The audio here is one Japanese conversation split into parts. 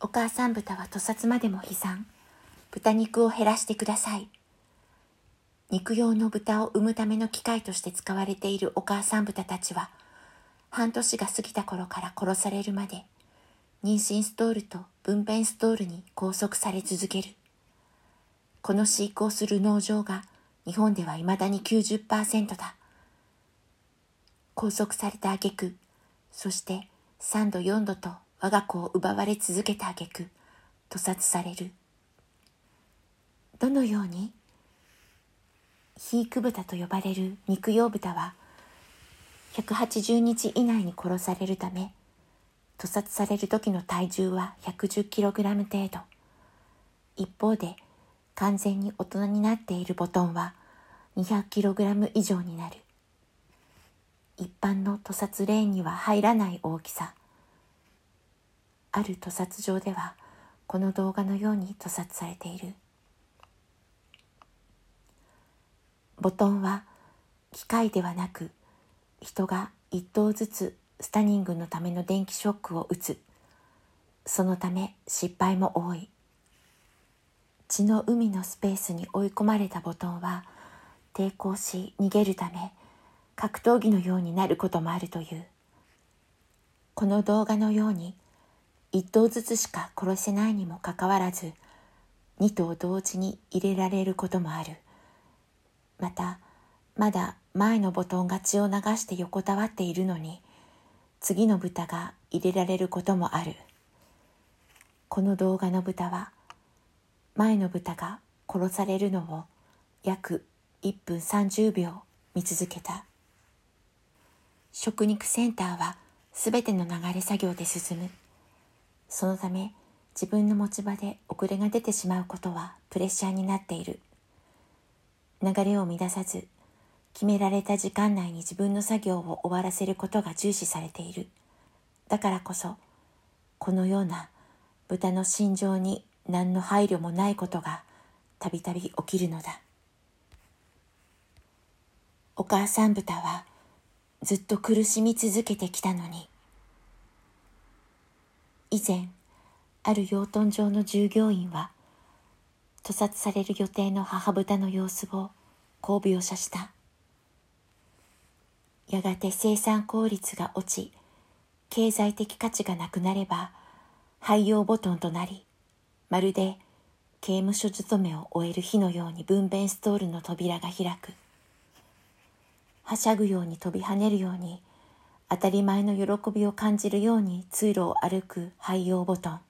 お母さん豚は屠殺までも悲惨。豚肉を減らしてください。肉用の豚を産むための機械として使われているお母さん豚たちは、半年が過ぎた頃から殺されるまで、妊娠ストールと分娩ストールに拘束され続ける。この飼育をする農場が日本では未だに90%だ。拘束された挙句、そして3度4度と我が子を奪われ続けた挙句、屠殺される。どのように肥育豚と呼ばれる肉用豚は180日以内に殺されるため屠殺される時の体重は 110kg 程度。一方で完全に大人になっているボトンは 200kg 以上になる。一般の屠殺レーンには入らない大きさ。ある屠殺場ではこの動画のように屠殺されている。ボトンは機械ではなく人が一頭ずつスタニングのための電気ショックを打つ。そのため失敗も多い。血の海のスペースに追い込まれたボトンは抵抗し逃げるため格闘技のようになることもあるという。この動画のように一頭ずつしか殺せないにもかかわらず二頭同時に入れられることもある。またまだ前のボトンが血を流して横たわっているのに次の豚が入れられることもある。この動画の豚は前の豚が殺されるのを約1分30秒見続けた。食肉センターはすべての流れ作業で進む。そのため自分の持ち場で遅れが出てしまうことはプレッシャーになっている流れを乱さず決められた時間内に自分の作業を終わらせることが重視されている。だからこそ、このような豚の心情に何の配慮もないことがたびたび起きるのだ。お母さん豚はずっと苦しみ続けてきたのに、以前、ある養豚場の従業員は、屠殺される予定の母豚の様子をこう描写した。やがて生産効率が落ち、経済的価値がなくなれば、廃用ボトンとなり、まるで刑務所勤めを終える日のように分娩ストールの扉が開く。はしゃぐように飛び跳ねるように、当たり前の喜びを感じるように通路を歩く廃用ボトン。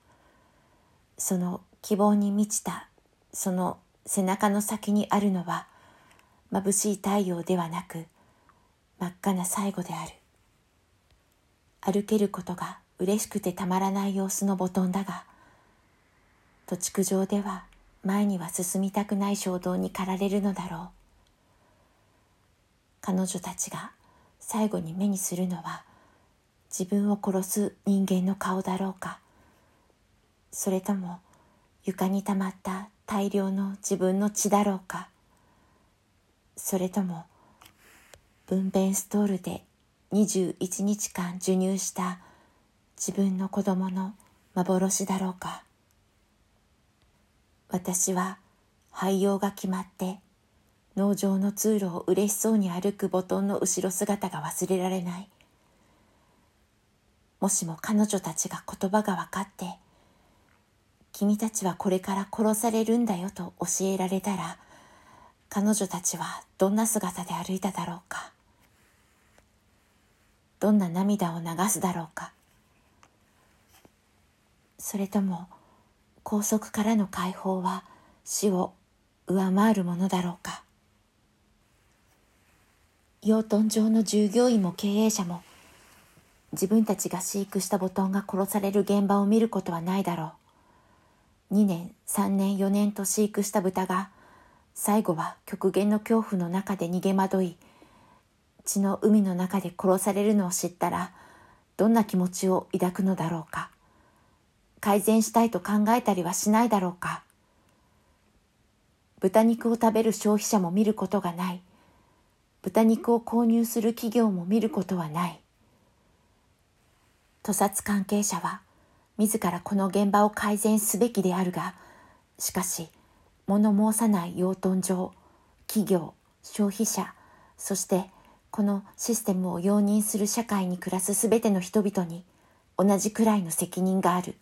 その希望に満ちた、その背中の先にあるのは、眩しい太陽ではなく、真っ赤な最後である歩けることが嬉しくてたまらない様子のボトンだが土地区上では前には進みたくない衝動に駆られるのだろう彼女たちが最後に目にするのは自分を殺す人間の顔だろうか。それとも床にたまった大量の自分の血だろうか。それとも分娩ストールで21日間授乳した自分の子供の幻だろうか。私は廃用が決まって農場の通路を嬉しそうに歩くボトンの後ろ姿が忘れられない。もしも彼女たちが言葉が分かって君たちはこれから殺されるんだよと教えられたら彼女たちはどんな姿で歩いただろうか。どんな涙を流すだろうか。それとも拘束からの解放は死を上回るものだろうか。養豚場の従業員も経営者も自分たちが飼育したボトンが殺される現場を見ることはないだろう。2年3年4年と飼育した豚が最後は極限の恐怖の中で逃げ惑い血の海の中で殺されるのを知ったらどんな気持ちを抱くのだろうか。改善したいと考えたりはしないだろうか。豚肉を食べる消費者も見ることがない。豚肉を購入する企業も見ることはない屠殺関係者は自らこの現場を改善すべきであるがしかし物申さない養豚場企業消費者そしてこのシステムを容認する社会に暮らすすべての人々に同じくらいの責任がある。